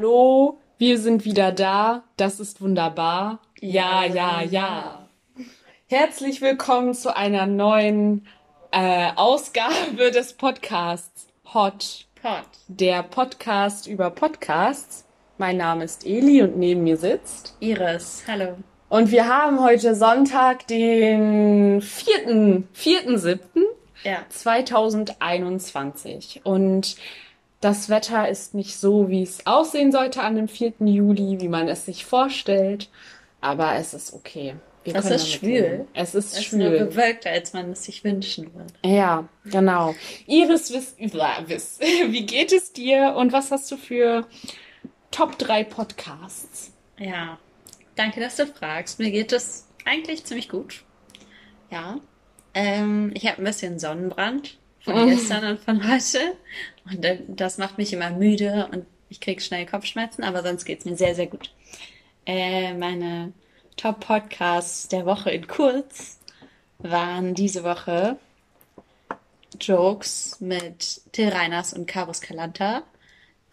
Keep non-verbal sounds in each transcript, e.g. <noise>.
Hallo, wir sind wieder da. Das ist wunderbar. Ja, ja, ja. Herzlich willkommen zu einer neuen äh, Ausgabe <laughs> des Podcasts Hot Pod. Der Podcast über Podcasts. Mein Name ist Eli und neben mir sitzt Iris. Hallo. Und wir haben heute Sonntag, den 4. 4.7. Ja. 2021. Und das Wetter ist nicht so, wie es aussehen sollte an dem 4. Juli, wie man es sich vorstellt. Aber es ist okay. Wir es ist schwül. Es ist es schwül. Es ist nur bewölkter, als man es sich wünschen würde. Ja, genau. Iris, wiss, wiss, <laughs> wie geht es dir und was hast du für Top 3 Podcasts? Ja, danke, dass du fragst. Mir geht es eigentlich ziemlich gut. Ja. Ähm, ich habe ein bisschen Sonnenbrand von gestern und von heute. Und das macht mich immer müde und ich kriege schnell Kopfschmerzen, aber sonst geht's mir sehr, sehr gut. Äh, meine Top-Podcasts der Woche in kurz waren diese Woche Jokes mit Till Reiners und Carus Calanta.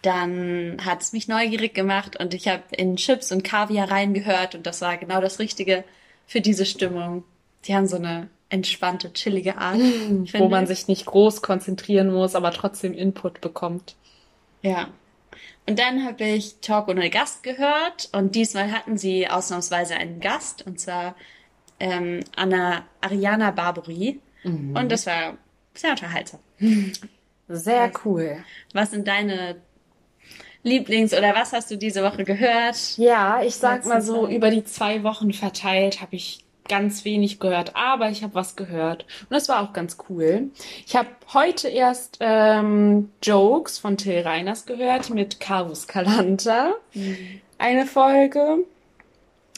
Dann hat es mich neugierig gemacht und ich habe in Chips und Kaviar reingehört und das war genau das Richtige für diese Stimmung. Die haben so eine entspannte, chillige Art. Wo man sich nicht groß konzentrieren muss, aber trotzdem Input bekommt. Ja. Und dann habe ich Talk ohne Gast gehört und diesmal hatten sie ausnahmsweise einen Gast und zwar ähm, Anna Ariana Barbary mhm. und das war sehr unterhaltsam. Sehr cool. Was sind deine Lieblings- oder was hast du diese Woche gehört? Ja, ich sag mal so, über die zwei Wochen verteilt habe ich ganz wenig gehört, aber ich habe was gehört und das war auch ganz cool. Ich habe heute erst ähm, Jokes von Till Reiners gehört mit Carus Calanta, mhm. eine Folge.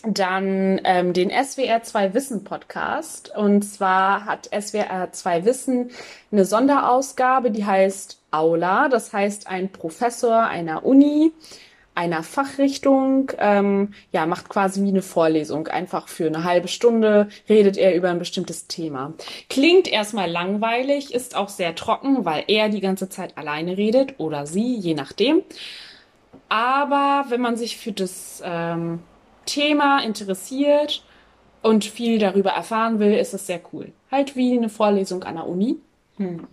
Dann ähm, den SWR 2 Wissen Podcast. Und zwar hat SWR 2 Wissen eine Sonderausgabe, die heißt Aula. Das heißt, ein Professor einer Uni einer Fachrichtung, ähm, ja, macht quasi wie eine Vorlesung. Einfach für eine halbe Stunde redet er über ein bestimmtes Thema. Klingt erstmal langweilig, ist auch sehr trocken, weil er die ganze Zeit alleine redet oder sie, je nachdem. Aber wenn man sich für das ähm, Thema interessiert und viel darüber erfahren will, ist es sehr cool. Halt wie eine Vorlesung an der Uni. Hm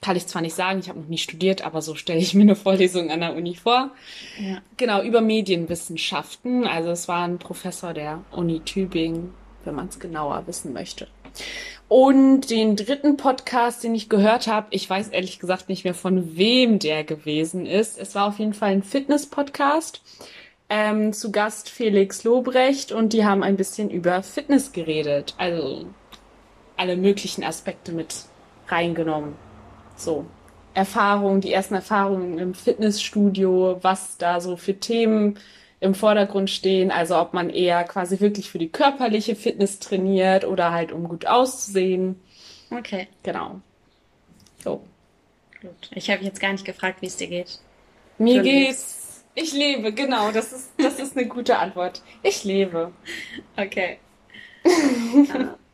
kann ich zwar nicht sagen, ich habe noch nie studiert, aber so stelle ich mir eine Vorlesung an der Uni vor. Ja. Genau, über Medienwissenschaften. Also es war ein Professor der Uni Tübingen, wenn man es genauer wissen möchte. Und den dritten Podcast, den ich gehört habe, ich weiß ehrlich gesagt nicht mehr von wem der gewesen ist. Es war auf jeden Fall ein Fitness-Podcast. Ähm, zu Gast Felix Lobrecht und die haben ein bisschen über Fitness geredet. Also alle möglichen Aspekte mit reingenommen. So. Erfahrungen, die ersten Erfahrungen im Fitnessstudio, was da so für Themen im Vordergrund stehen. Also ob man eher quasi wirklich für die körperliche Fitness trainiert oder halt um gut auszusehen. Okay. Genau. So. Gut. Ich habe jetzt gar nicht gefragt, wie es dir geht. Mir geht's. Ich lebe, genau. Das ist, das ist eine gute Antwort. Ich lebe. <laughs> Okay. <laughs>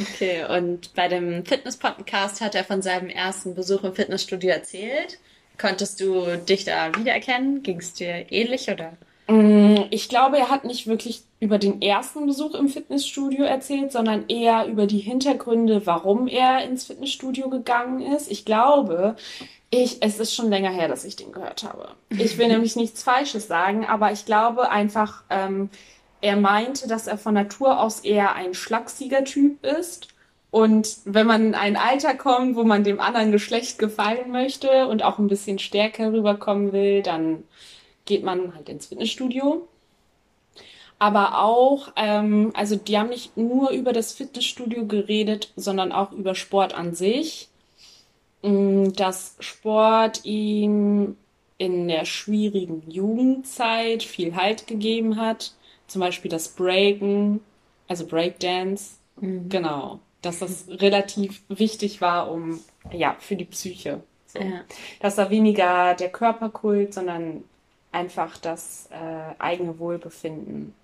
Okay, und bei dem Fitness-Podcast hat er von seinem ersten Besuch im Fitnessstudio erzählt. Konntest du dich da wiedererkennen? Ging es dir ähnlich oder? Mm, ich glaube, er hat nicht wirklich über den ersten Besuch im Fitnessstudio erzählt, sondern eher über die Hintergründe, warum er ins Fitnessstudio gegangen ist. Ich glaube, ich, es ist schon länger her, dass ich den gehört habe. Ich will <laughs> nämlich nichts Falsches sagen, aber ich glaube einfach, ähm, er meinte, dass er von Natur aus eher ein schlachsiger Typ ist. Und wenn man in ein Alter kommt, wo man dem anderen Geschlecht gefallen möchte und auch ein bisschen stärker rüberkommen will, dann geht man halt ins Fitnessstudio. Aber auch, ähm, also die haben nicht nur über das Fitnessstudio geredet, sondern auch über Sport an sich. Mm, dass Sport ihm in der schwierigen Jugendzeit viel Halt gegeben hat zum Beispiel das Breaken, also Breakdance, mhm. genau, dass das relativ wichtig war, um, ja, für die Psyche. So. Ja. Dass da weniger der Körperkult, sondern einfach das äh, eigene Wohlbefinden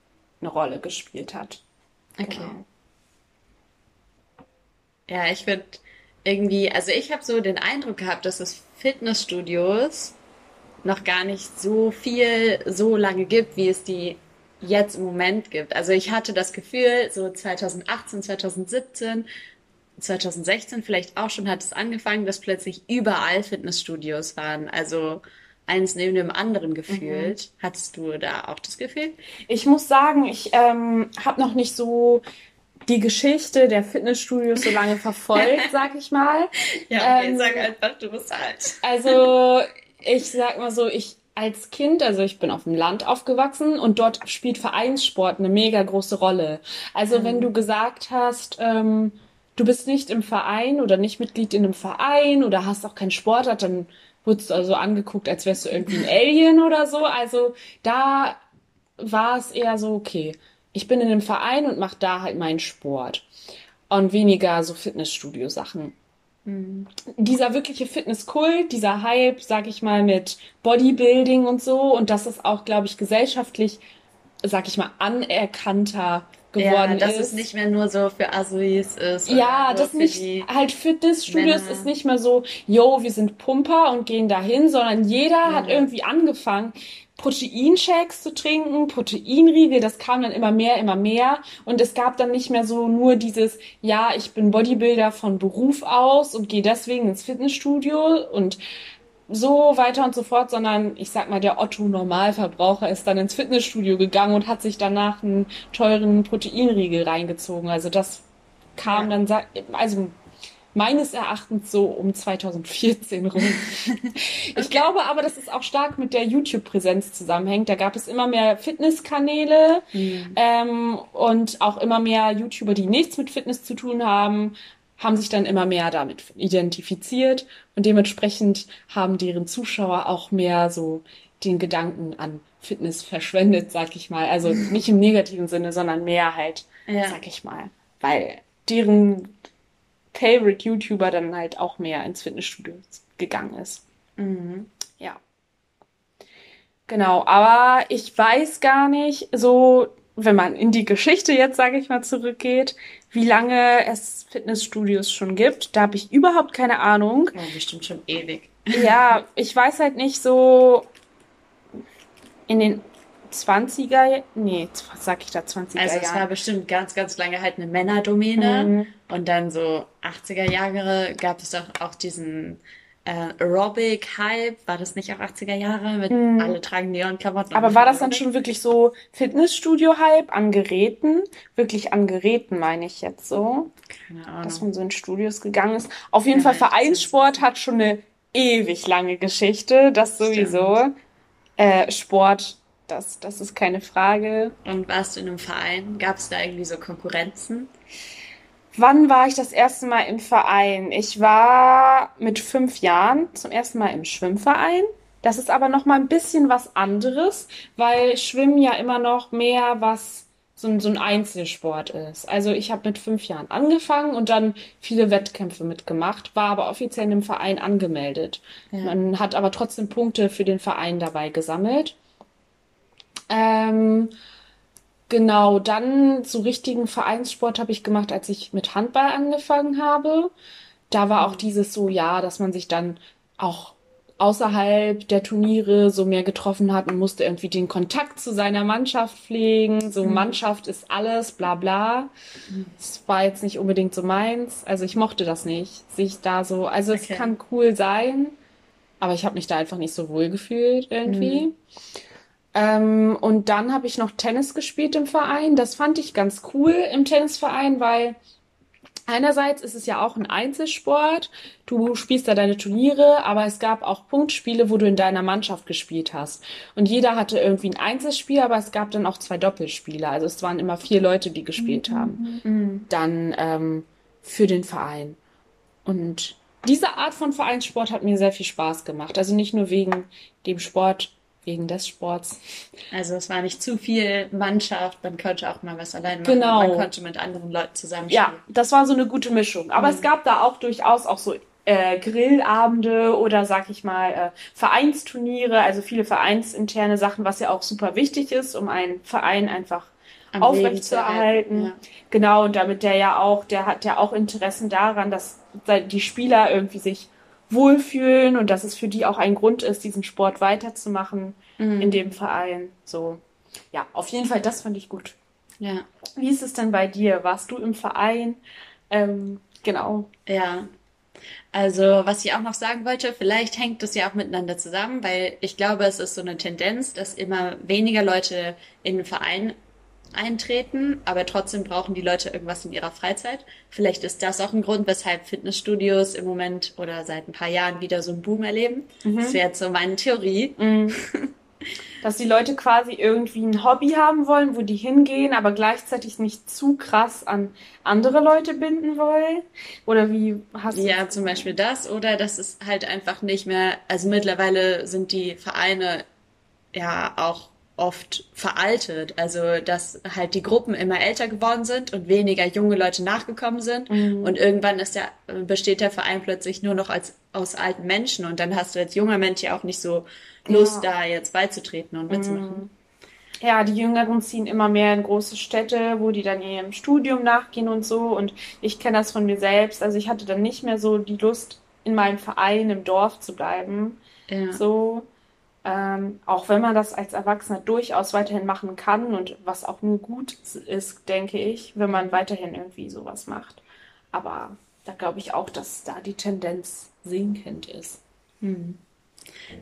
eine Rolle gespielt hat. Okay. Genau. Ja, ich würde irgendwie, also ich habe so den Eindruck gehabt, dass es Fitnessstudios noch gar nicht so viel so lange gibt, wie es die jetzt im Moment gibt. Also ich hatte das Gefühl, so 2018, 2017, 2016 vielleicht auch schon hat es angefangen, dass plötzlich überall Fitnessstudios waren. Also eins neben dem anderen gefühlt. Mhm. Hattest du da auch das Gefühl? Ich muss sagen, ich ähm, habe noch nicht so die Geschichte der Fitnessstudios so lange verfolgt, <laughs> sag ich mal. Ja, okay, ähm, sag einfach, du bist alt. Also ich sag mal so, ich als Kind, also ich bin auf dem Land aufgewachsen und dort spielt Vereinssport eine mega große Rolle. Also mhm. wenn du gesagt hast, ähm, du bist nicht im Verein oder nicht Mitglied in einem Verein oder hast auch keinen Sportart, dann wurdest du also angeguckt, als wärst du irgendwie ein Alien oder so. Also da war es eher so, okay, ich bin in einem Verein und mache da halt meinen Sport. Und weniger so Fitnessstudio-Sachen. Mhm. Dieser wirkliche Fitnesskult, dieser Hype, sag ich mal, mit Bodybuilding und so, und das ist auch, glaube ich, gesellschaftlich, sag ich mal, anerkannter geworden ja, dass ist. es nicht mehr nur so für Azuis ist. Ja, das nicht, halt Fitnessstudios Männer. ist nicht mehr so, yo, wir sind Pumper und gehen dahin, sondern jeder ja. hat irgendwie angefangen, Proteinshakes zu trinken, Proteinriegel, das kam dann immer mehr, immer mehr. Und es gab dann nicht mehr so nur dieses, ja, ich bin Bodybuilder von Beruf aus und gehe deswegen ins Fitnessstudio und so weiter und so fort, sondern ich sag mal, der Otto Normalverbraucher ist dann ins Fitnessstudio gegangen und hat sich danach einen teuren Proteinriegel reingezogen. Also das kam ja. dann, also meines Erachtens so um 2014 rum. <laughs> ich okay. glaube aber, dass es auch stark mit der YouTube-Präsenz zusammenhängt. Da gab es immer mehr Fitnesskanäle mhm. ähm, und auch immer mehr YouTuber, die nichts mit Fitness zu tun haben, haben sich dann immer mehr damit identifiziert und dementsprechend haben deren Zuschauer auch mehr so den Gedanken an Fitness verschwendet, sag ich mal. Also <laughs> nicht im negativen Sinne, sondern mehr halt, ja. sag ich mal. Weil deren Favorite YouTuber dann halt auch mehr ins Fitnessstudio gegangen ist. Mhm. Ja. Genau, aber ich weiß gar nicht, so, wenn man in die Geschichte jetzt, sage ich mal, zurückgeht, wie lange es Fitnessstudios schon gibt. Da habe ich überhaupt keine Ahnung. Oh, bestimmt schon ewig. Ja, ich weiß halt nicht so in den 20er, nee, was sag ich da, 20er Also es war bestimmt ganz, ganz lange halt eine Männerdomäne. Mhm. Und dann so 80er Jahre gab es doch auch diesen äh, Aerobic-Hype. War das nicht auch 80er Jahre? Mit mhm. alle tragen Neon-Klamotten. Aber war das dann schon wirklich so Fitnessstudio-Hype an Geräten? Wirklich an Geräten meine ich jetzt so. Keine Ahnung. Dass man so in Studios gegangen ist. Auf jeden ja, Fall Vereinssport hat schon eine ewig lange Geschichte. Das sowieso. Äh, Sport das, das ist keine Frage. Und warst du in einem Verein? Gab es da irgendwie so Konkurrenzen? Wann war ich das erste Mal im Verein? Ich war mit fünf Jahren zum ersten Mal im Schwimmverein. Das ist aber noch mal ein bisschen was anderes, weil Schwimmen ja immer noch mehr was so ein, so ein Einzelsport ist. Also ich habe mit fünf Jahren angefangen und dann viele Wettkämpfe mitgemacht, war aber offiziell im Verein angemeldet. Ja. Man hat aber trotzdem Punkte für den Verein dabei gesammelt. Ähm, genau, dann so richtigen Vereinssport habe ich gemacht, als ich mit Handball angefangen habe. Da war auch dieses so, ja, dass man sich dann auch außerhalb der Turniere so mehr getroffen hat und musste irgendwie den Kontakt zu seiner Mannschaft pflegen. So mhm. Mannschaft ist alles, bla bla. Das war jetzt nicht unbedingt so meins. Also ich mochte das nicht, sich da so. Also okay. es kann cool sein, aber ich habe mich da einfach nicht so wohl gefühlt irgendwie. Mhm. Ähm, und dann habe ich noch Tennis gespielt im Verein. Das fand ich ganz cool im Tennisverein, weil einerseits ist es ja auch ein Einzelsport. Du spielst da deine Turniere, aber es gab auch Punktspiele, wo du in deiner Mannschaft gespielt hast. Und jeder hatte irgendwie ein Einzelspiel, aber es gab dann auch zwei Doppelspiele. Also es waren immer vier Leute, die gespielt mhm. haben. Mhm. Dann ähm, für den Verein. Und diese Art von Vereinssport hat mir sehr viel Spaß gemacht. Also nicht nur wegen dem Sport wegen des Sports. Also es war nicht zu viel Mannschaft, man konnte auch mal was alleine machen. Genau. Man konnte mit anderen Leuten zusammen spielen. Ja, das war so eine gute Mischung. Aber mhm. es gab da auch durchaus auch so äh, Grillabende oder sag ich mal äh, Vereinsturniere, also viele vereinsinterne Sachen, was ja auch super wichtig ist, um einen Verein einfach aufrechtzuerhalten. Ja. Genau, und damit der ja auch, der hat ja auch Interessen daran, dass die Spieler irgendwie sich wohlfühlen und dass es für die auch ein Grund ist, diesen Sport weiterzumachen mhm. in dem Verein. So, ja, auf jeden Fall, das fand ich gut. Ja. Wie ist es denn bei dir? Warst du im Verein? Ähm, genau. Ja. Also, was ich auch noch sagen wollte, vielleicht hängt das ja auch miteinander zusammen, weil ich glaube, es ist so eine Tendenz, dass immer weniger Leute in den Verein eintreten, aber trotzdem brauchen die Leute irgendwas in ihrer Freizeit. Vielleicht ist das auch ein Grund, weshalb Fitnessstudios im Moment oder seit ein paar Jahren wieder so einen Boom erleben. Mhm. Das wäre jetzt so meine Theorie. Mhm. <laughs> Dass die Leute quasi irgendwie ein Hobby haben wollen, wo die hingehen, aber gleichzeitig nicht zu krass an andere Leute binden wollen? Oder wie hast du Ja, zum Beispiel das. Oder dass es halt einfach nicht mehr, also mittlerweile sind die Vereine ja auch oft veraltet. Also, dass halt die Gruppen immer älter geworden sind und weniger junge Leute nachgekommen sind. Mhm. Und irgendwann ist der, besteht der Verein plötzlich nur noch als, aus alten Menschen. Und dann hast du als junger Mensch ja auch nicht so Lust, ja. da jetzt beizutreten und mitzumachen. Mhm. Ja, die Jüngeren ziehen immer mehr in große Städte, wo die dann ihrem Studium nachgehen und so. Und ich kenne das von mir selbst. Also ich hatte dann nicht mehr so die Lust, in meinem Verein im Dorf zu bleiben. Ja. So, ähm, auch wenn man das als Erwachsener durchaus weiterhin machen kann und was auch nur gut ist, denke ich, wenn man weiterhin irgendwie sowas macht. Aber da glaube ich auch, dass da die Tendenz sinkend ist. Hm.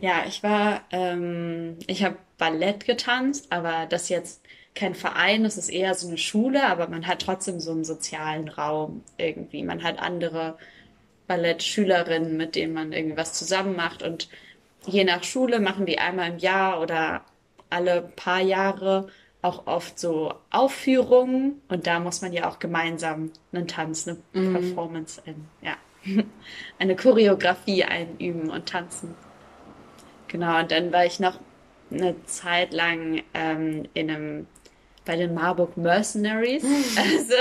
Ja, ich war, ähm, ich habe Ballett getanzt, aber das jetzt kein Verein, es ist eher so eine Schule, aber man hat trotzdem so einen sozialen Raum irgendwie. Man hat andere Ballettschülerinnen, mit denen man irgendwie was zusammen macht und je nach Schule machen die einmal im Jahr oder alle paar Jahre auch oft so Aufführungen und da muss man ja auch gemeinsam einen Tanz, eine mhm. Performance, ein, ja, <laughs> eine Choreografie einüben und tanzen. Genau, und dann war ich noch eine Zeit lang ähm, in einem bei den Marburg Mercenaries. <laughs> Also,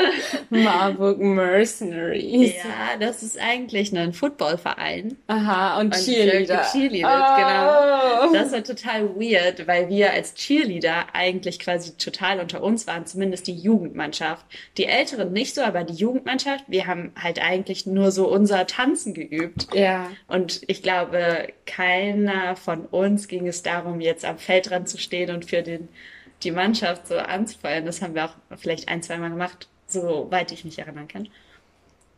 Marburg Mercenaries. Ja, das ist eigentlich ein Footballverein. Aha, und, und Cheerleader. Cheerleader, oh. genau. Das war total weird, weil wir als Cheerleader eigentlich quasi total unter uns waren, zumindest die Jugendmannschaft. Die Älteren nicht so, aber die Jugendmannschaft, wir haben halt eigentlich nur so unser Tanzen geübt. Ja. Und ich glaube, keiner von uns ging es darum, jetzt am Feldrand zu stehen und für den die Mannschaft so anzufeuern. Das haben wir auch vielleicht ein, zwei Mal gemacht, soweit ich mich erinnern kann.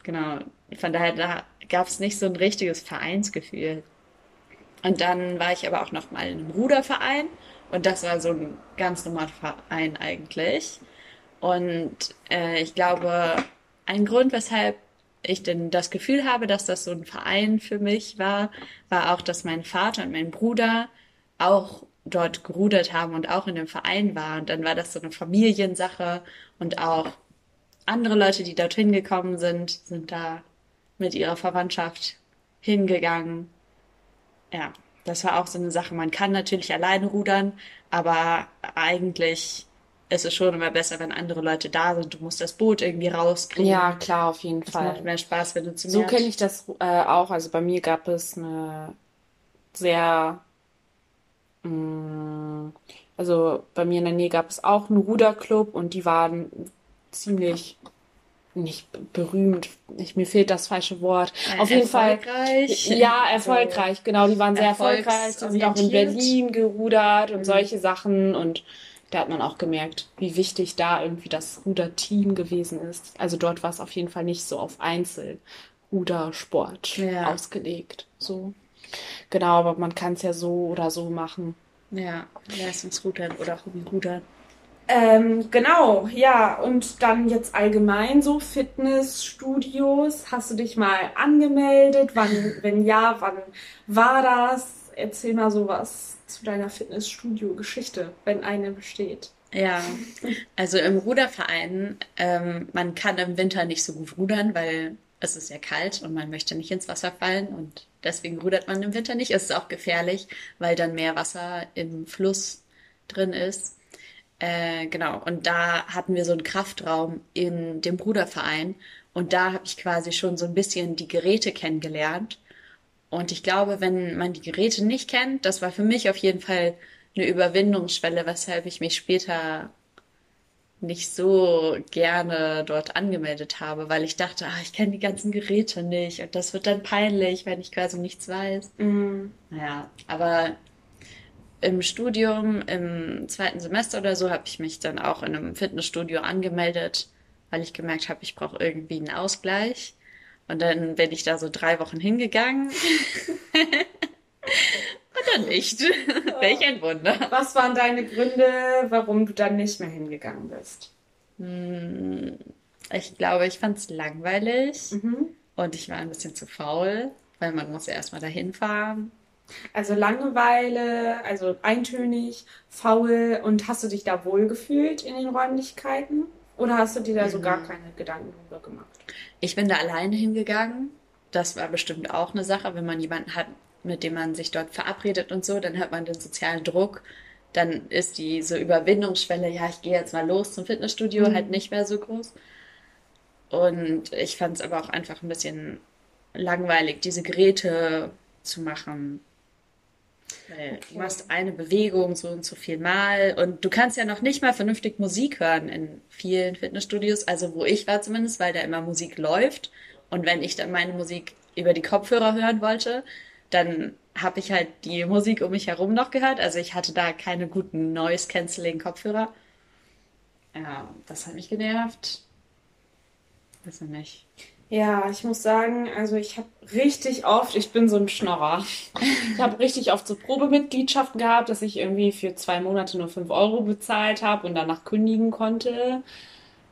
Genau. Von daher, da gab es nicht so ein richtiges Vereinsgefühl. Und dann war ich aber auch noch mal in einem Ruderverein. Und das war so ein ganz normaler Verein eigentlich. Und äh, ich glaube, ein Grund, weshalb ich denn das Gefühl habe, dass das so ein Verein für mich war, war auch, dass mein Vater und mein Bruder auch dort gerudert haben und auch in dem Verein war. Und dann war das so eine Familiensache und auch andere Leute, die dorthin gekommen sind, sind da mit ihrer Verwandtschaft hingegangen. Ja, das war auch so eine Sache. Man kann natürlich alleine rudern, aber eigentlich ist es schon immer besser, wenn andere Leute da sind. Du musst das Boot irgendwie rauskriegen. Ja, klar, auf jeden das Fall. macht mehr Spaß, wenn du zu So kenne ich das äh, auch. Also bei mir gab es eine sehr also bei mir in der Nähe gab es auch einen Ruderclub und die waren ziemlich nicht berühmt. Ich, mir fehlt das falsche Wort. Äh, Auf jeden Fall. Ja, <laughs> erfolgreich, so genau. Die waren sehr erfolgreich. Die sind auch in Berlin gerudert und mhm. solche Sachen. Und da hat man auch gemerkt, wie wichtig da irgendwie das Ruderteam gewesen ist. Also dort war es auf jeden Fall nicht so auf Einzelrudersport ja. ausgelegt. So. Genau, aber man kann es ja so oder so machen. Ja, Leistungsrudern oder Hobbyrudern. Ähm, genau, ja, und dann jetzt allgemein so Fitnessstudios. Hast du dich mal angemeldet? Wann, wenn ja, wann war das? Erzähl mal sowas zu deiner Fitnessstudio-Geschichte, wenn eine besteht. Ja, also im Ruderverein, ähm, man kann im Winter nicht so gut rudern, weil es ist ja kalt und man möchte nicht ins Wasser fallen und deswegen rudert man im Winter nicht. Es ist auch gefährlich, weil dann mehr Wasser im Fluss drin ist. Äh, genau, und da hatten wir so einen Kraftraum in dem Ruderverein und da habe ich quasi schon so ein bisschen die Geräte kennengelernt. Und ich glaube, wenn man die Geräte nicht kennt, das war für mich auf jeden Fall eine Überwindungsschwelle, weshalb ich mich später nicht so gerne dort angemeldet habe, weil ich dachte, ah, ich kenne die ganzen Geräte nicht und das wird dann peinlich, wenn ich quasi nichts weiß. Mhm. Naja, aber im Studium, im zweiten Semester oder so, habe ich mich dann auch in einem Fitnessstudio angemeldet, weil ich gemerkt habe, ich brauche irgendwie einen Ausgleich. Und dann bin ich da so drei Wochen hingegangen. <laughs> <laughs> Dann nicht. <laughs> Welch ein Wunder. Was waren deine Gründe, warum du dann nicht mehr hingegangen bist? Hm, Ich glaube, ich fand es langweilig Mhm. und ich war ein bisschen zu faul, weil man muss ja erstmal dahin fahren. Also Langeweile, also eintönig, faul und hast du dich da wohl gefühlt in den Räumlichkeiten? Oder hast du dir da so gar keine Gedanken drüber gemacht? Ich bin da alleine hingegangen. Das war bestimmt auch eine Sache, wenn man jemanden hat, mit dem man sich dort verabredet und so, dann hat man den sozialen Druck. Dann ist diese Überwindungsschwelle, ja, ich gehe jetzt mal los zum Fitnessstudio, Mhm. halt nicht mehr so groß. Und ich fand es aber auch einfach ein bisschen langweilig, diese Geräte zu machen. Weil du Okay. machst eine Bewegung so und so viel Mal und du kannst ja noch nicht mal vernünftig Musik hören in vielen Fitnessstudios, also wo ich war zumindest, weil da immer Musik läuft. Und wenn ich dann meine Musik über die Kopfhörer hören wollte, dann habe ich halt die Musik um mich herum noch gehört. Also ich hatte da keine guten Noise-Canceling-Kopfhörer. Ja, das hat mich genervt. Weiß ich nicht. Ja, ich muss sagen, also ich habe richtig oft, ich bin so ein Schnorrer. Ich habe richtig oft so Probemitgliedschaften gehabt, dass ich irgendwie für zwei Monate nur 5 Euro bezahlt habe und danach kündigen konnte.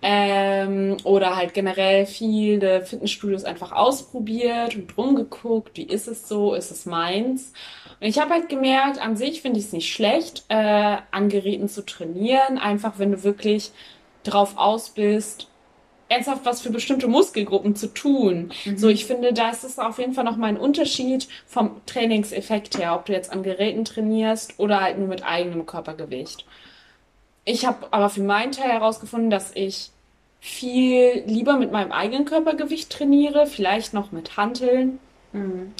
Ähm, oder halt generell viele Fitnessstudios einfach ausprobiert und rumgeguckt, wie ist es so, ist es meins. Und ich habe halt gemerkt, an sich finde ich es nicht schlecht, äh, an Geräten zu trainieren, einfach wenn du wirklich drauf aus bist, ernsthaft was für bestimmte Muskelgruppen zu tun. So, ich finde, da ist es auf jeden Fall nochmal ein Unterschied vom Trainingseffekt her, ob du jetzt an Geräten trainierst oder halt nur mit eigenem Körpergewicht. Ich habe aber für meinen Teil herausgefunden, dass ich viel lieber mit meinem eigenen Körpergewicht trainiere, vielleicht noch mit Hanteln,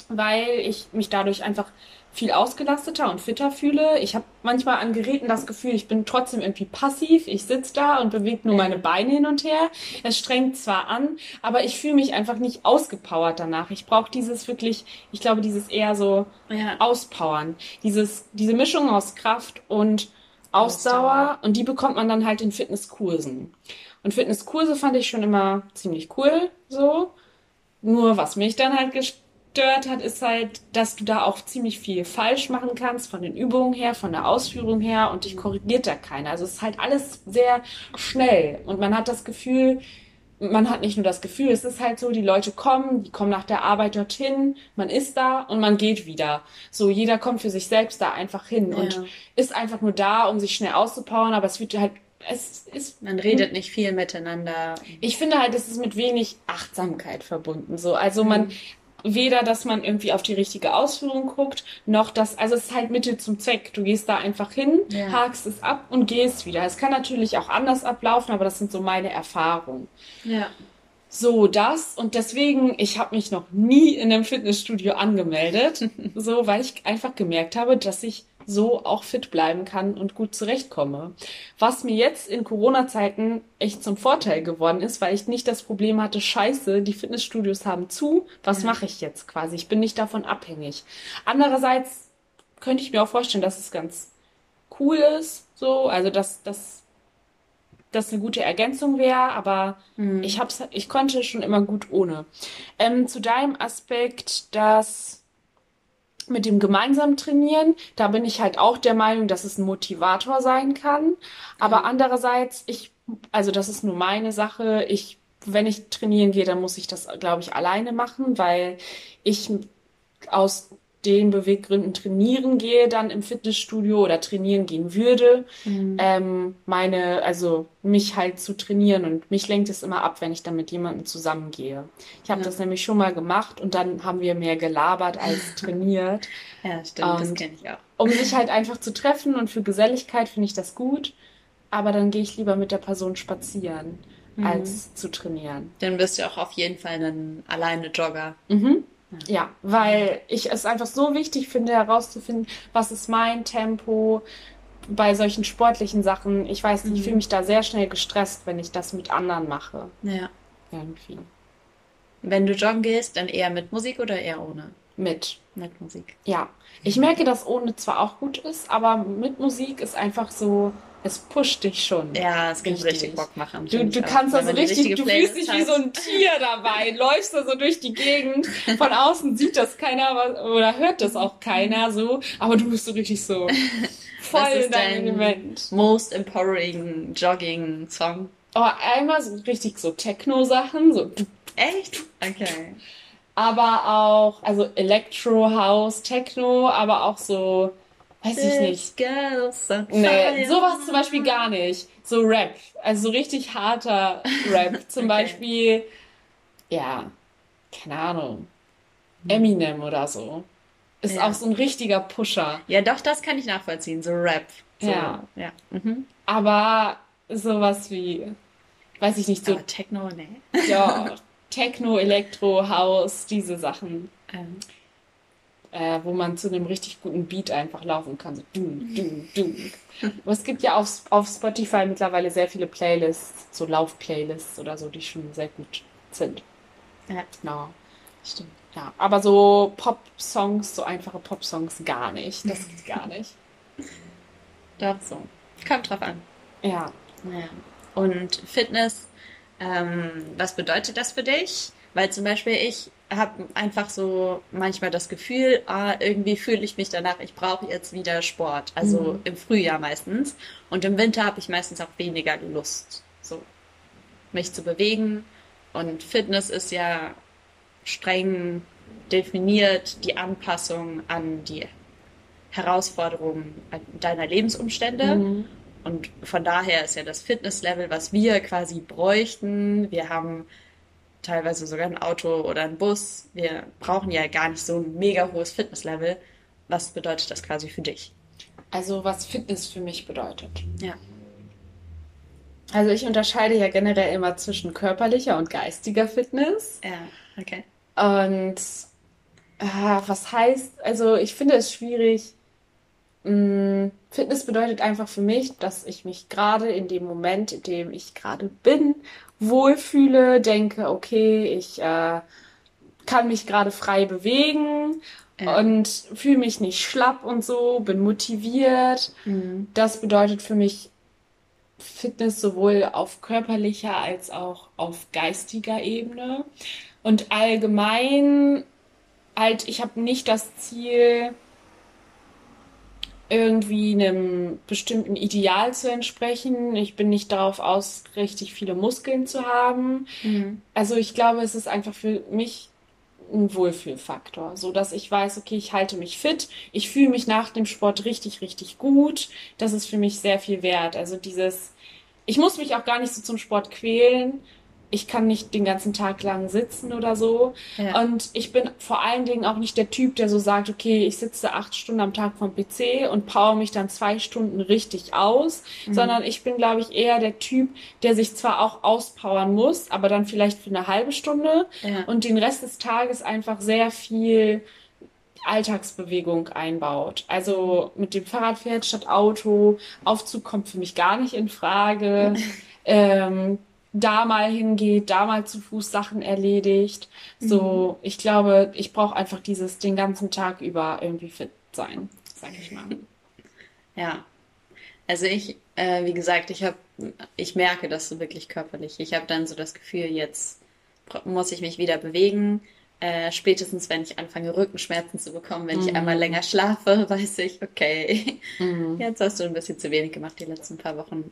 weil ich mich dadurch einfach viel ausgelasteter und fitter fühle. Ich habe manchmal an Geräten das Gefühl, ich bin trotzdem irgendwie passiv. Ich sitze da und bewege nur meine Beine hin und her. Es strengt zwar an, aber ich fühle mich einfach nicht ausgepowert danach. Ich brauche dieses wirklich, ich glaube, dieses eher so Ja. auspowern. Dieses, diese Mischung aus Kraft und Ausdauer. Und die bekommt man dann halt in Fitnesskursen. Und Fitnesskurse fand ich schon immer ziemlich cool, so. Nur was mich dann halt gestört hat, ist halt, dass du da auch ziemlich viel falsch machen kannst, von den Übungen her, von der Ausführung her und dich korrigiert da keiner. Also es ist halt alles sehr schnell und man hat das Gefühl, man hat nicht nur das Gefühl, es ist halt so, die Leute kommen, die kommen nach der Arbeit dorthin, man ist da und man geht wieder. So, jeder kommt für sich selbst da einfach hin und Ja. ist einfach nur da, um sich schnell auszupowern, aber es wird halt, es ist Man redet nicht viel miteinander. ich finde halt, es ist mit wenig Achtsamkeit verbunden. So, also man weder, dass man irgendwie auf die richtige Ausführung guckt, noch dass, also es ist halt Mittel zum Zweck. Du gehst da einfach hin, Ja. hakst es ab und gehst wieder. Es kann natürlich auch anders ablaufen, aber das sind so meine Erfahrungen. Ja. So, das und deswegen, ich habe mich noch nie in einem Fitnessstudio angemeldet, <laughs> so, weil ich einfach gemerkt habe, dass ich so auch fit bleiben kann und gut zurechtkomme. Was mir jetzt in Corona-Zeiten echt zum Vorteil geworden ist, weil ich nicht das Problem hatte, scheiße, die Fitnessstudios haben zu, was mache ich jetzt quasi? Ich bin nicht davon abhängig. Andererseits könnte ich mir auch vorstellen, dass es ganz cool ist, so, also dass, dass das eine gute Ergänzung wäre, aber ich hab's, ich konnte schon immer gut ohne. Ähm, zu deinem Aspekt, dass mit dem gemeinsamen Trainieren, da bin ich halt auch der Meinung, dass es ein Motivator sein kann. Aber andererseits, ich, also das ist nur meine Sache. Ich, wenn ich trainieren gehe, dann muss ich das, glaube ich, alleine machen, weil ich aus den Beweggründen trainieren gehe, dann im Fitnessstudio oder trainieren gehen würde, ähm, meine, also mich halt zu trainieren und mich lenkt es immer ab, wenn ich dann mit jemandem zusammengehe. Ich habe Ja. das nämlich schon mal gemacht und dann haben wir mehr gelabert als <laughs> trainiert. Ja, stimmt, das Und- kenne ich auch. Um sich halt einfach zu treffen und für Geselligkeit finde ich das gut, aber dann gehe ich lieber mit der Person spazieren, als zu trainieren. Dann bist du auch auf jeden Fall ein alleine Jogger. Mhm. Ja, weil ich es einfach so wichtig finde, herauszufinden, was ist mein Tempo, bei solchen sportlichen Sachen, ich weiß nicht, ich Mhm. fühle mich da sehr schnell gestresst, wenn ich das mit anderen mache. Ja. Irgendwie. Wenn du joggen gehst, dann eher mit Musik oder eher ohne? Mit. Mit Musik. Ja. Ich merke, dass ohne zwar auch gut ist, aber mit Musik ist einfach so, es pusht dich schon. Ja, es kann Richtig. richtig Bock machen. Du, du kannst da Wenn so man die richtig, du fühlst Playlist dich wie so ein Tier dabei, <laughs> läufst da so durch die Gegend. Von außen sieht das keiner oder hört das auch keiner so, aber du bist so richtig so voll in deinem dein Element. most empowering Jogging Song? Oh, einmal so richtig so Techno-Sachen, so, Echt? Okay. aber auch, also Electro, House, Techno, aber auch so, weiß ich nicht. Girl's Nee, sowas zum Beispiel gar nicht. So Rap, also so richtig harter Rap. <laughs> Zum Okay. Beispiel, ja, keine Ahnung, Eminem oder so. Ist Ja. auch so ein richtiger Pusher. Ja, doch, das kann ich nachvollziehen. So Rap. So, Ja. ja. Mhm. Aber sowas wie, weiß ich nicht, so Aber Techno, nee. ja, <laughs> Techno, Elektro, House, diese Sachen, Ähm, äh, wo man zu einem richtig guten Beat einfach laufen kann. So dum, dum, dum. Aber es gibt ja auf, auf Spotify mittlerweile sehr viele Playlists, so Lauf-Playlists oder so, die schon sehr gut sind. ja, Genau. stimmt. Ja, aber so Pop-Songs, so einfache Pop-Songs gar nicht. Das <laughs> geht gar nicht. Doch, so. Kommt drauf an. Ja. Ja. Und Fitness, ähm, was bedeutet das für dich? Weil zum Beispiel ich habe einfach so manchmal das Gefühl, ah, irgendwie fühle ich mich danach, ich brauche jetzt wieder Sport. Also Mhm. im Frühjahr meistens. Und im Winter habe ich meistens auch weniger Lust, so mich zu bewegen. Und Fitness ist ja streng definiert die Anpassung an die Herausforderungen deiner Lebensumstände. Mhm. Und von daher ist ja das Fitnesslevel, was wir quasi bräuchten. Wir haben teilweise sogar ein Auto oder einen Bus. Wir brauchen ja gar nicht so ein mega hohes Fitnesslevel. Was bedeutet das quasi für dich? Also was Fitness für mich bedeutet. Ja. Also ich unterscheide ja generell immer zwischen körperlicher und geistiger Fitness. Ja, okay. Und äh, was heißt, also ich finde es schwierig. Mm, Fitness bedeutet einfach für mich, dass ich mich gerade in dem Moment, in dem ich gerade bin, wohlfühle, denke, okay, ich äh, kann mich gerade frei bewegen Ja. und fühle mich nicht schlapp und so, bin motiviert. Mhm. Das bedeutet für mich Fitness sowohl auf körperlicher als auch auf geistiger Ebene. Und allgemein halt, ich habe nicht das Ziel, irgendwie einem bestimmten Ideal zu entsprechen. Ich bin nicht darauf aus, richtig viele Muskeln zu haben. Mhm. Also ich glaube, es ist einfach für mich ein Wohlfühlfaktor, so dass ich weiß, okay, ich halte mich fit, ich fühle mich nach dem Sport richtig, richtig gut. Das ist für mich sehr viel wert. Also dieses, ich muss mich auch gar nicht so zum Sport quälen. Ich kann nicht den ganzen Tag lang sitzen oder so. Ja. Und ich bin vor allen Dingen auch nicht der Typ, der so sagt, okay, ich sitze acht Stunden am Tag vom PC und power mich dann zwei Stunden richtig aus, sondern ich bin, glaube ich, eher der Typ, der sich zwar auch auspowern muss, aber dann vielleicht für eine halbe Stunde Ja. und den Rest des Tages einfach sehr viel Alltagsbewegung einbaut. Also mit dem Fahrrad fährt statt Auto, Aufzug kommt für mich gar nicht in Frage. <laughs> ähm, da mal hingeht, da mal zu Fuß Sachen erledigt. So, ich glaube, ich brauche einfach dieses den ganzen Tag über irgendwie fit sein, sag ich mal. <laughs> Ja. Also ich, äh, wie gesagt, ich habe, ich merke das so wirklich körperlich. Ich habe dann so das Gefühl, jetzt muss ich mich wieder bewegen. Äh, spätestens, wenn ich anfange, Rückenschmerzen zu bekommen, wenn ich einmal länger schlafe, <laughs> weiß ich, okay, jetzt hast du ein bisschen zu wenig gemacht die letzten paar Wochen.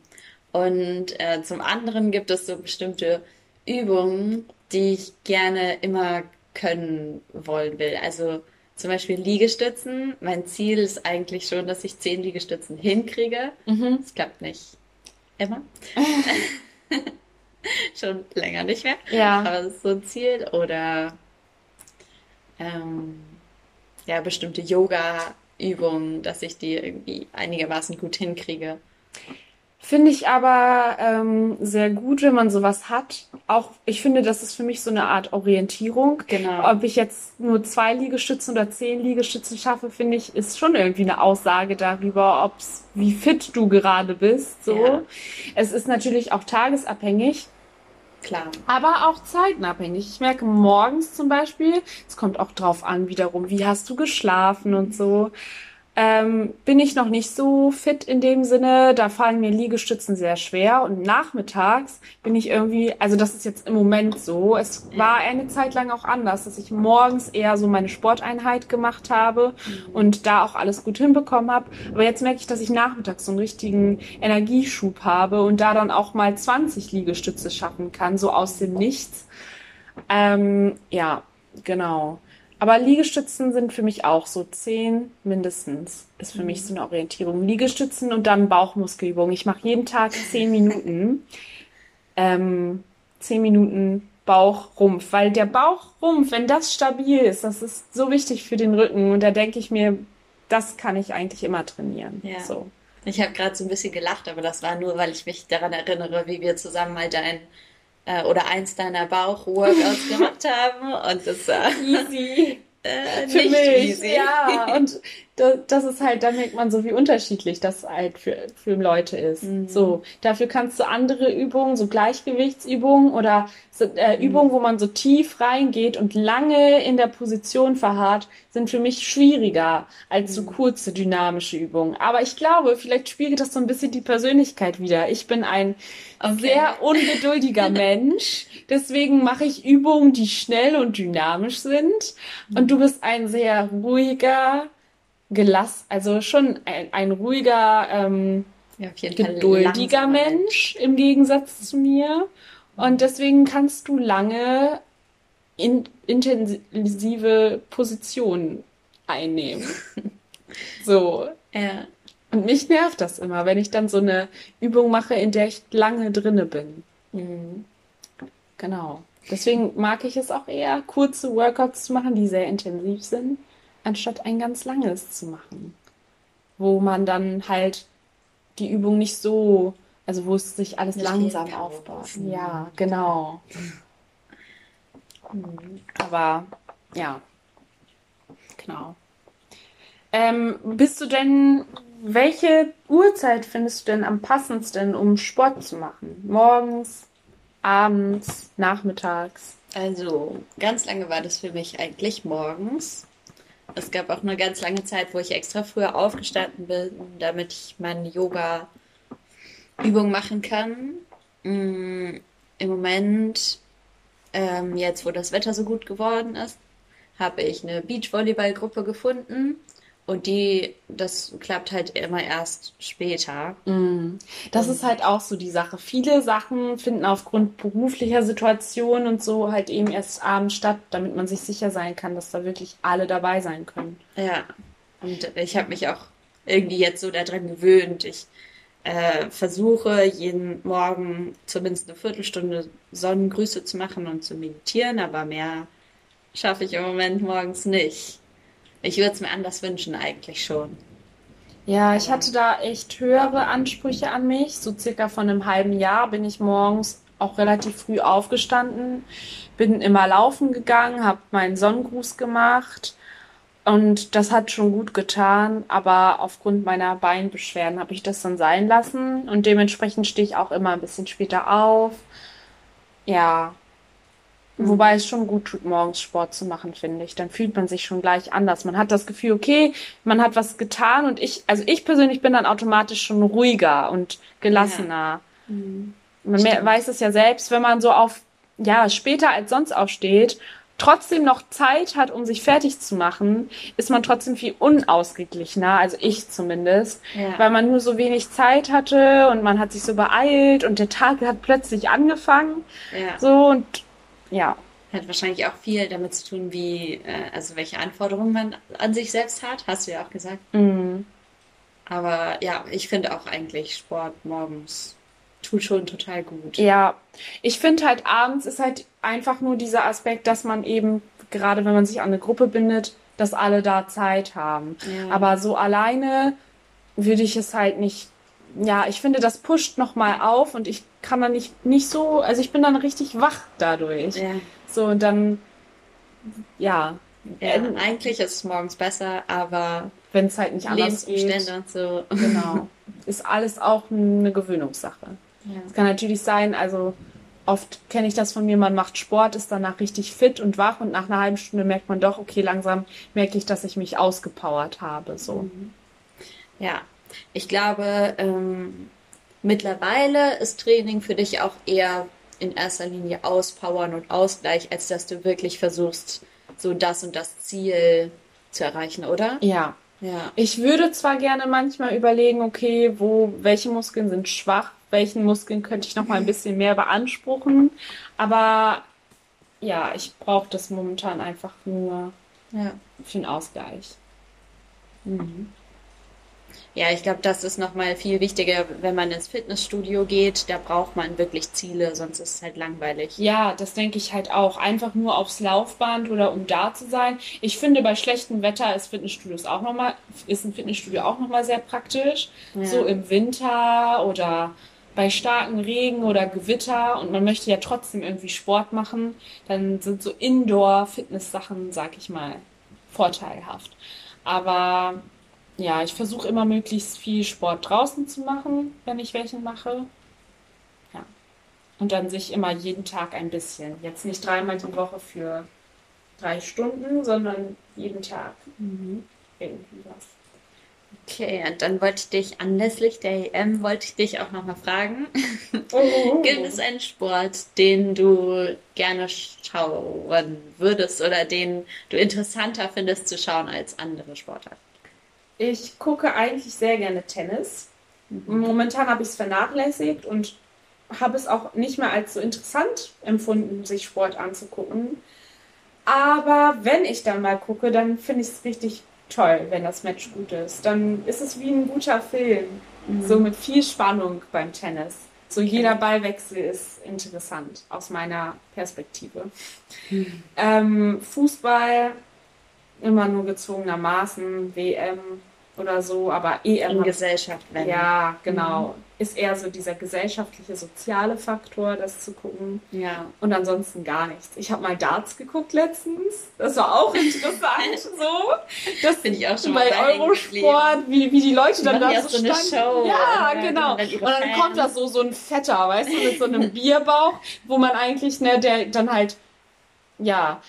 Und äh, zum anderen gibt es so bestimmte Übungen, die ich gerne immer können wollen will. Also zum Beispiel Liegestützen. Mein Ziel ist eigentlich schon, dass ich zehn Liegestützen hinkriege. Mhm. Das klappt nicht immer. <laughs> schon länger nicht mehr. Ja. Aber es ist so ein Ziel. Oder ähm, ja, bestimmte Yoga-Übungen, dass ich die irgendwie einigermaßen gut hinkriege. Finde ich aber ähm, sehr gut, wenn man sowas hat. Auch ich finde, das ist für mich so eine Art Orientierung. Genau. Ob ich jetzt nur zwei Liegestützen oder zehn Liegestützen schaffe, finde ich, ist schon irgendwie eine Aussage darüber, ob's wie fit du gerade bist. So. Ja. Es ist natürlich auch tagesabhängig. Klar. Aber auch zeitenabhängig. Ich merke morgens zum Beispiel, es kommt auch drauf an, wiederum, wie hast du geschlafen und so ähm, bin ich noch nicht so fit in dem Sinne. Da fallen mir Liegestützen sehr schwer. Und nachmittags bin ich irgendwie, also das ist jetzt im Moment so. Es war eine Zeit lang auch anders, dass ich morgens eher so meine Sporteinheit gemacht habe mhm. und da auch alles gut hinbekommen habe. Aber jetzt merke ich, dass ich nachmittags so einen richtigen Energieschub habe und da dann auch mal 20 Liegestütze schaffen kann, so aus dem Nichts. Ähm, ja, genau. Aber Liegestützen sind für mich auch so zehn mindestens. Ist für mhm. mich so eine Orientierung. Liegestützen und dann Bauchmuskelübungen. Ich mache jeden Tag zehn Minuten. ähm, zehn Minuten Bauchrumpf, weil der Bauchrumpf, wenn das stabil ist, das ist so wichtig für den Rücken. Und da denke ich mir, das kann ich eigentlich immer trainieren. Ja. So. Ich habe gerade so ein bisschen gelacht, aber das war nur, weil ich mich daran erinnere, wie wir zusammen mal dein äh, oder eins deiner Bauchworkouts gemacht haben und das war easy. <laughs> Äh, für mich, easy. ja. Und <laughs> das ist halt, da merkt man so, wie unterschiedlich das halt für, für Leute ist. Mhm. So, dafür kannst du andere Übungen, so Gleichgewichtsübungen oder so, äh, mhm. Übungen, wo man so tief reingeht und lange in der Position verharrt, sind für mich schwieriger als so mhm. kurze dynamische Übungen. Aber ich glaube, vielleicht spiegelt das so ein bisschen die Persönlichkeit wieder. Ich bin ein okay. sehr ungeduldiger <laughs> Mensch. Deswegen mache ich Übungen, die schnell und dynamisch sind. Und du bist ein sehr ruhiger, gelassen, also schon ein, ein ruhiger, ähm, ja, geduldiger Mensch im Gegensatz zu mir. Und deswegen kannst du lange in, intensive Positionen einnehmen. <laughs> so. Ja. Und mich nervt das immer, wenn ich dann so eine Übung mache, in der ich lange drinne bin. Mhm. Genau. Deswegen mag ich es auch eher, kurze Workouts zu machen, die sehr intensiv sind anstatt ein ganz langes zu machen, wo man dann halt die Übung nicht so, also wo es sich alles nicht langsam aufbaut. Ja, genau. Mhm. Aber ja, genau. Ähm, bist du denn, welche Uhrzeit findest du denn am passendsten, um Sport zu machen? Morgens, abends, nachmittags? Also, ganz lange war das für mich eigentlich morgens. Es gab auch eine ganz lange Zeit, wo ich extra früher aufgestanden bin, damit ich meine Yoga-Übung machen kann. Mm, Im Moment, ähm, jetzt wo das Wetter so gut geworden ist, habe ich eine Beachvolleyball-Gruppe gefunden und die, das klappt halt immer erst später. Mm. Das und ist halt auch so die Sache. Viele Sachen finden aufgrund beruflicher Situationen und so halt eben erst abends statt, damit man sich sicher sein kann, dass da wirklich alle dabei sein können. Ja. Und ich habe mich auch irgendwie jetzt so daran gewöhnt. Ich äh, versuche jeden Morgen zumindest eine Viertelstunde Sonnengrüße zu machen und zu meditieren, aber mehr schaffe ich im Moment morgens nicht. Ich würde es mir anders wünschen, eigentlich schon. Ja, ich hatte da echt höhere Ansprüche an mich. So circa von einem halben Jahr bin ich morgens auch relativ früh aufgestanden, bin immer laufen gegangen, habe meinen Sonnengruß gemacht und das hat schon gut getan, aber aufgrund meiner Beinbeschwerden habe ich das dann sein lassen und dementsprechend stehe ich auch immer ein bisschen später auf. Ja. Wobei es schon gut tut, morgens Sport zu machen, finde ich. Dann fühlt man sich schon gleich anders. Man hat das Gefühl, okay, man hat was getan und ich, also ich persönlich bin dann automatisch schon ruhiger und gelassener. Ja. Mhm. Man Stimmt. weiß es ja selbst, wenn man so auf, ja, später als sonst aufsteht, trotzdem noch Zeit hat, um sich fertig zu machen, ist man trotzdem viel unausgeglichener, also ich zumindest, ja. weil man nur so wenig Zeit hatte und man hat sich so beeilt und der Tag hat plötzlich angefangen. Ja. So und ja. Hat wahrscheinlich auch viel damit zu tun, wie, äh, also welche Anforderungen man an sich selbst hat, hast du ja auch gesagt. Mhm. Aber ja, ich finde auch eigentlich Sport morgens tut schon total gut. Ja, ich finde halt abends ist halt einfach nur dieser Aspekt, dass man eben, gerade wenn man sich an eine Gruppe bindet, dass alle da Zeit haben. Ja. Aber so alleine würde ich es halt nicht ja, ich finde, das pusht nochmal auf und ich kann dann nicht, nicht so, also ich bin dann richtig wach dadurch. Ja. So, und dann, ja, Ja, eigentlich ist es morgens besser, aber wenn es halt nicht anders geht. Und so. <laughs> Genau. Ist alles auch eine Gewöhnungssache. Ja. Es kann natürlich sein, also oft kenne ich das von mir, man macht Sport, ist danach richtig fit und wach und nach einer halben Stunde merkt man doch, okay, langsam merke ich, dass ich mich ausgepowert habe. So. Ja, ich glaube, ähm, mittlerweile ist Training für dich auch eher in erster Linie Auspowern und Ausgleich, als dass du wirklich versuchst, so das und das Ziel zu erreichen, oder? Ja. Ja. Ich würde zwar gerne manchmal überlegen, okay, wo, welche Muskeln sind schwach, welchen Muskeln könnte ich noch mal ein bisschen mehr beanspruchen, aber ja, ich brauche das momentan einfach nur Ja. für den Ausgleich. Ja, ich glaube, das ist nochmal viel wichtiger, wenn man ins Fitnessstudio geht. Da braucht man wirklich Ziele, sonst ist es halt langweilig. Ja, das denke ich halt auch. Einfach nur aufs Laufband oder um da zu sein. Ich finde, bei schlechtem Wetter ist Fitnessstudios auch noch mal, ist ein Fitnessstudio auch nochmal sehr praktisch. Ja. So im Winter oder bei starkem Regen oder Gewitter und man möchte ja trotzdem irgendwie Sport machen, dann sind so Indoor-Fitness-Sachen, sag ich mal, vorteilhaft. Aber ja, ich versuche immer möglichst viel Sport draußen zu machen, wenn ich welchen mache. Ja. Und dann sich immer jeden Tag ein bisschen. Jetzt nicht dreimal die Woche für drei Stunden, sondern jeden Tag irgendwie was. Okay, und dann wollte ich dich anlässlich der EM wollte ich dich auch nochmal fragen. <laughs> Gibt es einen Sport, den du gerne schauen würdest oder den du interessanter findest zu schauen als andere Sportarten? Ich gucke eigentlich sehr gerne Tennis. Momentan habe ich es vernachlässigt und habe es auch nicht mehr als so interessant empfunden, sich Sport anzugucken. Aber wenn ich dann mal gucke, dann finde ich es richtig toll, wenn das Match gut ist. Dann ist es wie ein guter Film. So mit viel Spannung beim Tennis. So jeder Ballwechsel ist interessant aus meiner Perspektive. Ähm, Fußball immer nur gezwungenermaßen, WM oder so, aber EM In Gesellschaft, wenn. ja, genau. Ist eher so dieser gesellschaftliche, soziale Faktor, das zu gucken. Ja. Und ansonsten gar nichts. Ich habe mal Darts geguckt letztens. Das war auch <laughs> interessant so. Das Finde ich auch schon mal bei Eurosport, wie, wie die Leute dann da so so eine standen. Show. Ja, Ja, genau. und dann Und dann kommt da so, so ein Fetter, weißt du, mit so einem Bierbauch, wo man eigentlich, ne, der dann halt, ja,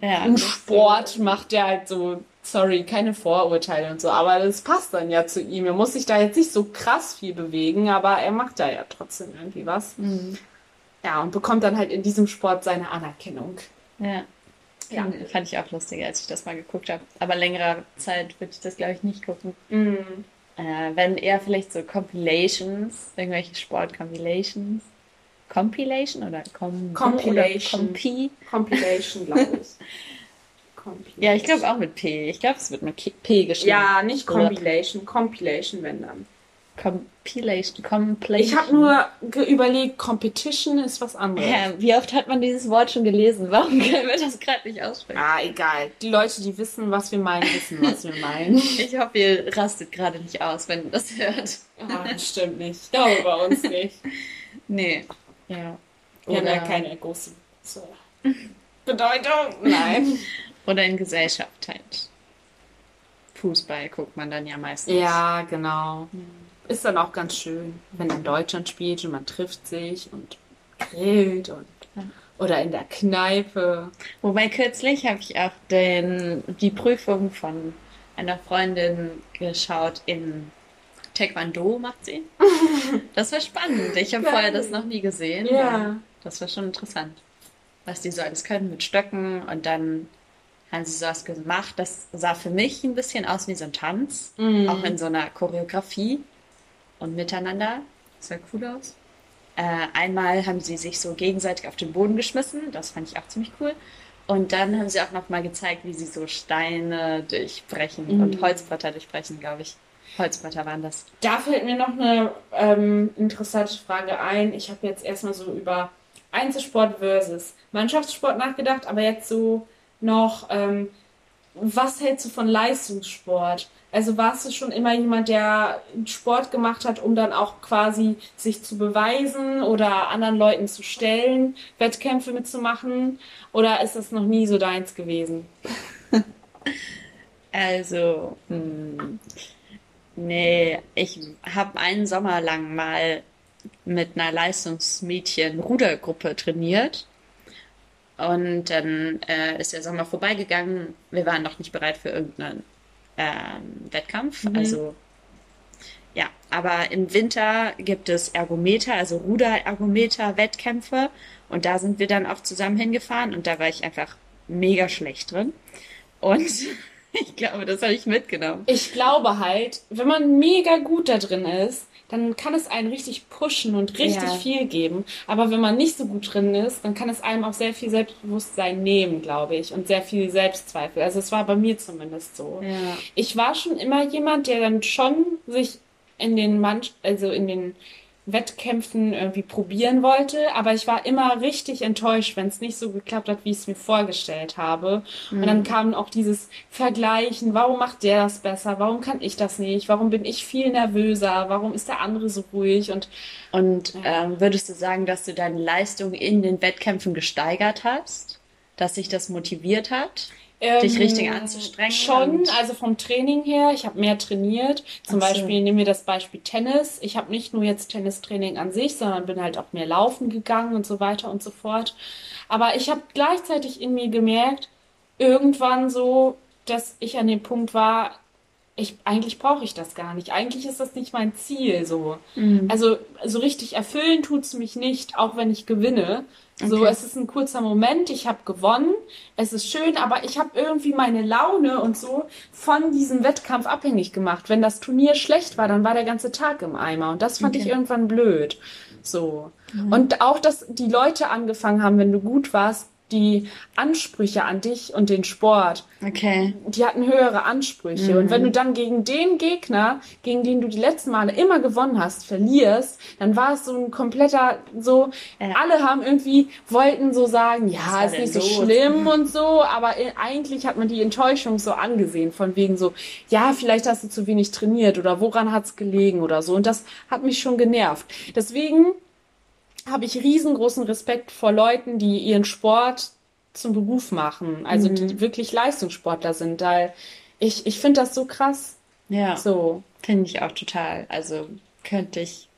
Ja, ist Sport macht, der halt so, sorry, keine Vorurteile und so, aber das passt dann ja zu ihm. Er muss sich da jetzt nicht so krass viel bewegen, aber er macht da ja trotzdem irgendwie was. Mhm. Ja, und bekommt dann halt in diesem Sport seine Anerkennung. Ja. Ja. Fand- Fand ich auch lustig, als ich das mal geguckt habe. Aber längere Zeit würde ich das, glaube ich, nicht gucken. Mhm. Äh, wenn eher vielleicht so Compilations, irgendwelche Sport-Compilations. Compilation oder Com Compilation. Oder Compi? Compilation, glaube ich. <laughs> Compilation. Ja, ich glaube auch mit P. Ich glaube, es wird mit P geschrieben. Ja, nicht Oder Compilation, Compilation, wenn dann. Compilation. Compilation. Ich habe nur überlegt, Competition ist was anderes. Ja, wie oft hat man dieses Wort schon gelesen? Warum können wir das gerade nicht aussprechen? Ah, egal. Die Leute, die wissen, was wir meinen, wissen, was wir meinen. <laughs> Ich hoffe, ihr rastet gerade nicht aus, wenn ihr das hört. Ah, bestimmt nicht. Ich glaube bei uns nicht. <laughs> Nee. Ja. Wir haben ja Oder- keine große so. Bedeutung. Nein. <laughs> Oder in Gesellschaft halt. Fußball guckt man dann ja meistens. Ja, genau. Ist dann auch ganz schön, wenn dann Deutschland spielt und man trifft sich und grillt und oder in der Kneipe. Wobei kürzlich habe ich auch den, die Prüfung von einer Freundin geschaut in Taekwondo macht sie. <laughs> Das war spannend. Ich habe vorher das noch nie gesehen. Ja. Das war schon interessant. Was die so alles können mit Stöcken und dann haben sie sowas gemacht. Das sah für mich ein bisschen aus wie so ein Tanz. Mhm. Auch in so einer Choreografie und miteinander. Das sah cool aus. Äh, einmal haben sie sich so gegenseitig auf den Boden geschmissen. Das fand ich auch ziemlich cool. Und dann haben sie auch noch mal gezeigt, wie sie so Steine durchbrechen Mhm. und Holzbretter durchbrechen, glaube ich. Holzbretter waren das. Da fällt mir noch eine ähm, interessante Frage ein. Ich habe jetzt erstmal so über Einzelsport versus Mannschaftssport nachgedacht, aber jetzt so noch, ähm, was hältst du von Leistungssport? Also warst du schon immer jemand, der Sport gemacht hat, um dann auch quasi sich zu beweisen oder anderen Leuten zu stellen, Wettkämpfe mitzumachen? Oder ist das noch nie so deins gewesen? <laughs> Also, hm, nee, ich habe einen Sommer lang mal mit einer Leistungsmädchen-Rudergruppe trainiert. Und dann äh, ist der Sommer vorbeigegangen. Wir waren noch nicht bereit für irgendeinen ähm, Wettkampf. Mhm. Also ja, aber im Winter gibt es Ergometer, also Ruderergometer-Wettkämpfe. Und da sind wir dann auch zusammen hingefahren und da war ich einfach mega schlecht drin. Und <laughs> ich glaube, das habe ich mitgenommen. Ich glaube halt, wenn man mega gut da drin ist, dann kann es einen richtig pushen und richtig ja. viel geben. Aber wenn man nicht so gut drin ist, dann kann es einem auch sehr viel Selbstbewusstsein nehmen, glaube ich, und sehr viel Selbstzweifel. Also es war bei mir zumindest so. Ja. Ich war schon immer jemand, der dann schon sich in den Mann, also in den Wettkämpfen irgendwie probieren wollte, aber ich war immer richtig enttäuscht, wenn es nicht so geklappt hat, wie ich es mir vorgestellt habe. Mhm. Und dann kam auch dieses Vergleichen, warum macht der das besser, warum kann ich das nicht, warum bin ich viel nervöser, warum ist der andere so ruhig? Und und ähm, würdest du sagen, dass du deine Leistung in den Wettkämpfen gesteigert hast, dass sich das motiviert hat? Ähm, dich richtig anzustrengen? Schon, also vom Training her. Ich habe mehr trainiert. Zum so. Beispiel nehmen wir das Beispiel Tennis. Ich habe nicht nur jetzt Tennistraining an sich, sondern bin halt auch mehr laufen gegangen und so weiter und so fort. Aber ich habe gleichzeitig in mir gemerkt, irgendwann so, dass ich an dem Punkt war, ich, eigentlich brauche ich das gar nicht. Eigentlich ist das nicht mein Ziel so. Mhm. Also so richtig erfüllen tut's mich nicht, auch wenn ich gewinne. Okay. So, es ist ein kurzer Moment, ich habe gewonnen, es ist schön, aber ich habe irgendwie meine Laune und so von diesem Wettkampf abhängig gemacht. Wenn das Turnier schlecht war, dann war der ganze Tag im Eimer und das fand okay. ich irgendwann blöd. So. Mhm. Und auch, dass die Leute angefangen haben, wenn du gut warst, die Ansprüche an dich und den Sport. Okay. Die hatten höhere Ansprüche. Mhm. Und wenn du dann gegen den Gegner, gegen den du die letzten Male immer gewonnen hast, verlierst, dann war es so ein kompletter, so, ja. alle haben irgendwie, wollten so sagen, ja, ist nicht so los? schlimm <laughs> und so, aber eigentlich hat man die Enttäuschung so angesehen, von wegen so, ja, vielleicht hast du zu wenig trainiert oder woran hat's gelegen oder so. Und das hat mich schon genervt. Deswegen habe ich riesengroßen Respekt vor Leuten, die ihren Sport zum Beruf machen, also mhm. die wirklich Leistungssportler sind, weil ich, ich finde das so krass. Ja. So. Finde ich auch total. Also könnte ich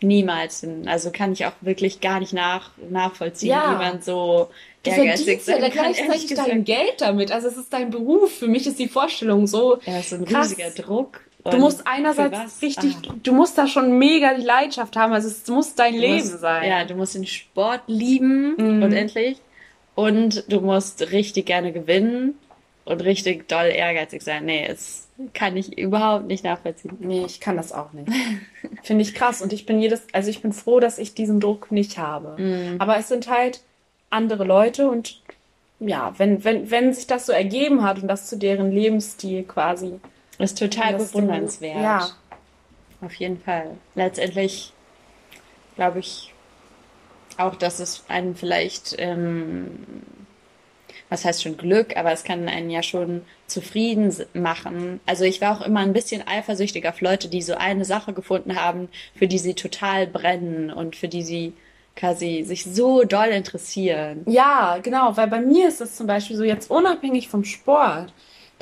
niemals, also kann ich auch wirklich gar nicht nach, nachvollziehen, ja. wie man so ehrgeizig sein ja kann. gleichzeitig dein Geld damit. Also es ist dein Beruf. Für mich ist die Vorstellung so. Ja, so ein krass. riesiger Druck. Du musst einerseits richtig, ah. du musst da schon mega die Leidenschaft haben, also es muss dein du Leben musst, sein. Ja, du musst den Sport lieben mhm. und endlich. Und du musst richtig gerne gewinnen und richtig doll ehrgeizig sein. Nee, es kann ich überhaupt nicht nachvollziehen. Nee, ich kann das auch nicht. <laughs> Finde ich krass. Und ich bin jedes, also ich bin froh, dass ich diesen Druck nicht habe. Mhm. Aber es sind halt andere Leute und ja, wenn, wenn, wenn sich das so ergeben hat und das zu deren Lebensstil quasi ist total bewundernswert. Ja. Auf jeden Fall. Letztendlich glaube ich auch, dass es einen vielleicht, ähm, was heißt schon Glück, aber es kann einen ja schon zufrieden machen. Also ich war auch immer ein bisschen eifersüchtig auf Leute, die so eine Sache gefunden haben, für die sie total brennen und für die sie quasi sich so doll interessieren. Ja, genau, weil bei mir ist es zum Beispiel so jetzt unabhängig vom Sport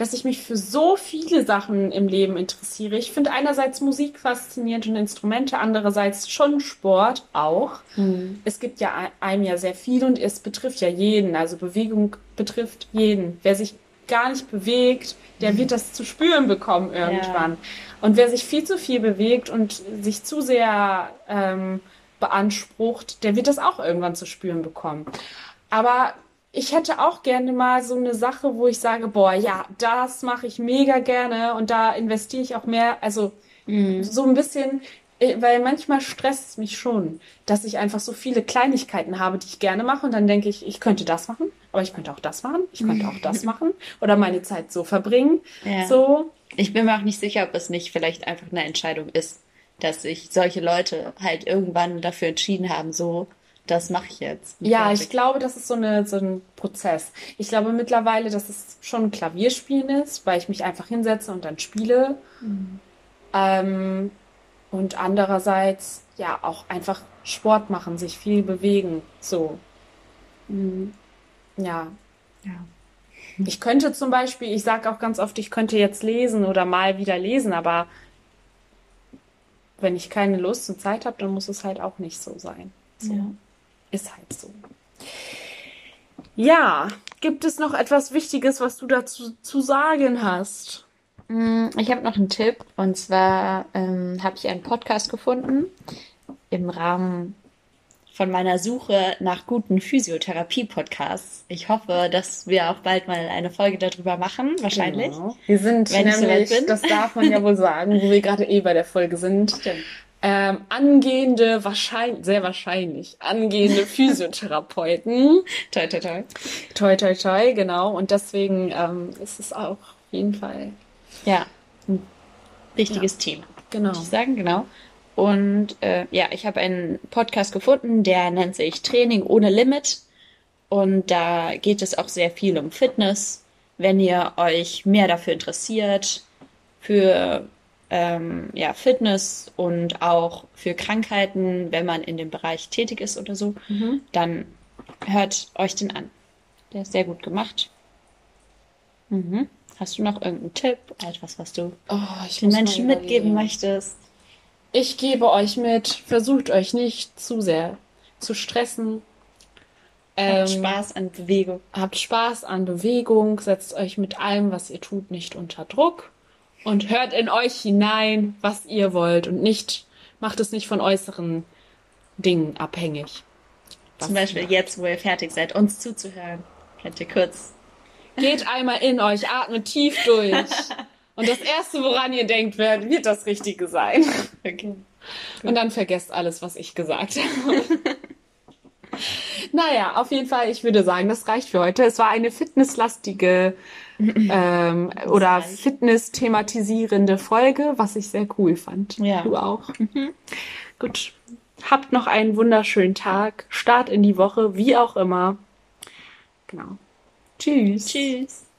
dass ich mich für so viele Sachen im Leben interessiere. Ich finde einerseits Musik faszinierend und Instrumente, andererseits schon Sport auch. Mhm. Es gibt ja einem ja sehr viel und es betrifft ja jeden. Also Bewegung betrifft jeden. Wer sich gar nicht bewegt, der wird das zu spüren bekommen irgendwann. Ja. Und wer sich viel zu viel bewegt und sich zu sehr ähm, beansprucht, der wird das auch irgendwann zu spüren bekommen. Aber ich hätte auch gerne mal so eine Sache, wo ich sage, boah, ja, das mache ich mega gerne und da investiere ich auch mehr, also mhm. so ein bisschen, äh, weil manchmal stresst es mich schon, dass ich einfach so viele Kleinigkeiten habe, die ich gerne mache und dann denke ich, ich könnte das machen, aber ich könnte auch das machen, ich könnte auch das <laughs> machen oder meine Zeit so verbringen, ja. so. Ich bin mir auch nicht sicher, ob es nicht vielleicht einfach eine Entscheidung ist, dass sich solche Leute halt irgendwann dafür entschieden haben, so das mache ich jetzt. Ja, Fertig. ich glaube, das ist so, eine, so ein Prozess. Ich glaube mittlerweile, dass es schon ein Klavierspielen ist, weil ich mich einfach hinsetze und dann spiele. Ähm, und andererseits, ja, auch einfach Sport machen, sich viel bewegen. So. Mhm. Ja. Ja. Ich könnte zum Beispiel, ich sage auch ganz oft, ich könnte jetzt lesen oder mal wieder lesen, aber wenn ich keine Lust und Zeit habe, dann muss es halt auch nicht so sein. So. Ja. Ist halt so. Ja, gibt es noch etwas Wichtiges, was du dazu zu sagen hast? Mm, Ich habe noch einen Tipp und zwar ähm, habe ich einen Podcast gefunden im Rahmen von meiner Suche nach guten Physiotherapie-Podcasts. Ich hoffe, dass wir auch bald mal eine Folge darüber machen, wahrscheinlich. Genau. Wir sind Wenn nämlich, bin. das darf man ja wohl sagen, wo wir <laughs> gerade eh bei der Folge sind, Stimmt. Ähm, angehende, wahrscheinlich, sehr wahrscheinlich, angehende <laughs> Physiotherapeuten. Toll, toll, toll. toi, toi, toi, genau. Und deswegen ähm, ist es auch auf jeden Fall, Ja, ein wichtiges Thema. genau. Würde ich sagen, genau. Und äh, ja, ich habe einen Podcast gefunden, der nennt sich Training ohne Limit. Und da geht es auch sehr viel um Fitness. Wenn ihr euch mehr dafür interessiert, für ähm, ja, Fitness und auch für Krankheiten, wenn man in dem Bereich tätig ist oder so, Mhm. dann hört euch den an. Der ist sehr gut gemacht. Mhm. Hast du noch irgendeinen Tipp, etwas, was du Oh, ich den Menschen mitgeben möchtest? Ich gebe euch mit, versucht euch nicht zu sehr zu stressen. Ähm, Habt Spaß an Bewegung. Habt Spaß an Bewegung, setzt euch mit allem, was ihr tut, nicht unter Druck und hört in euch hinein, was ihr wollt und nicht, macht es nicht von äußeren Dingen abhängig. Zum Beispiel jetzt, wo ihr fertig seid, uns zuzuhören. Könnt ihr kurz. Geht einmal in euch, atmet tief durch. <laughs> Und das erste, woran ihr denkt, wird, wird das Richtige sein. Okay. Und dann vergesst alles, was ich gesagt habe. <laughs> <laughs> naja, auf jeden Fall, ich würde sagen, das reicht für heute. Es war eine fitnesslastige <clears throat> ähm, oder reicht. Fitness-thematisierende Folge, was ich sehr cool fand. Ja. Du auch. Gut. Habt noch einen wunderschönen Tag. Start in die Woche, wie auch immer. Genau. Tschüss. Tschüss.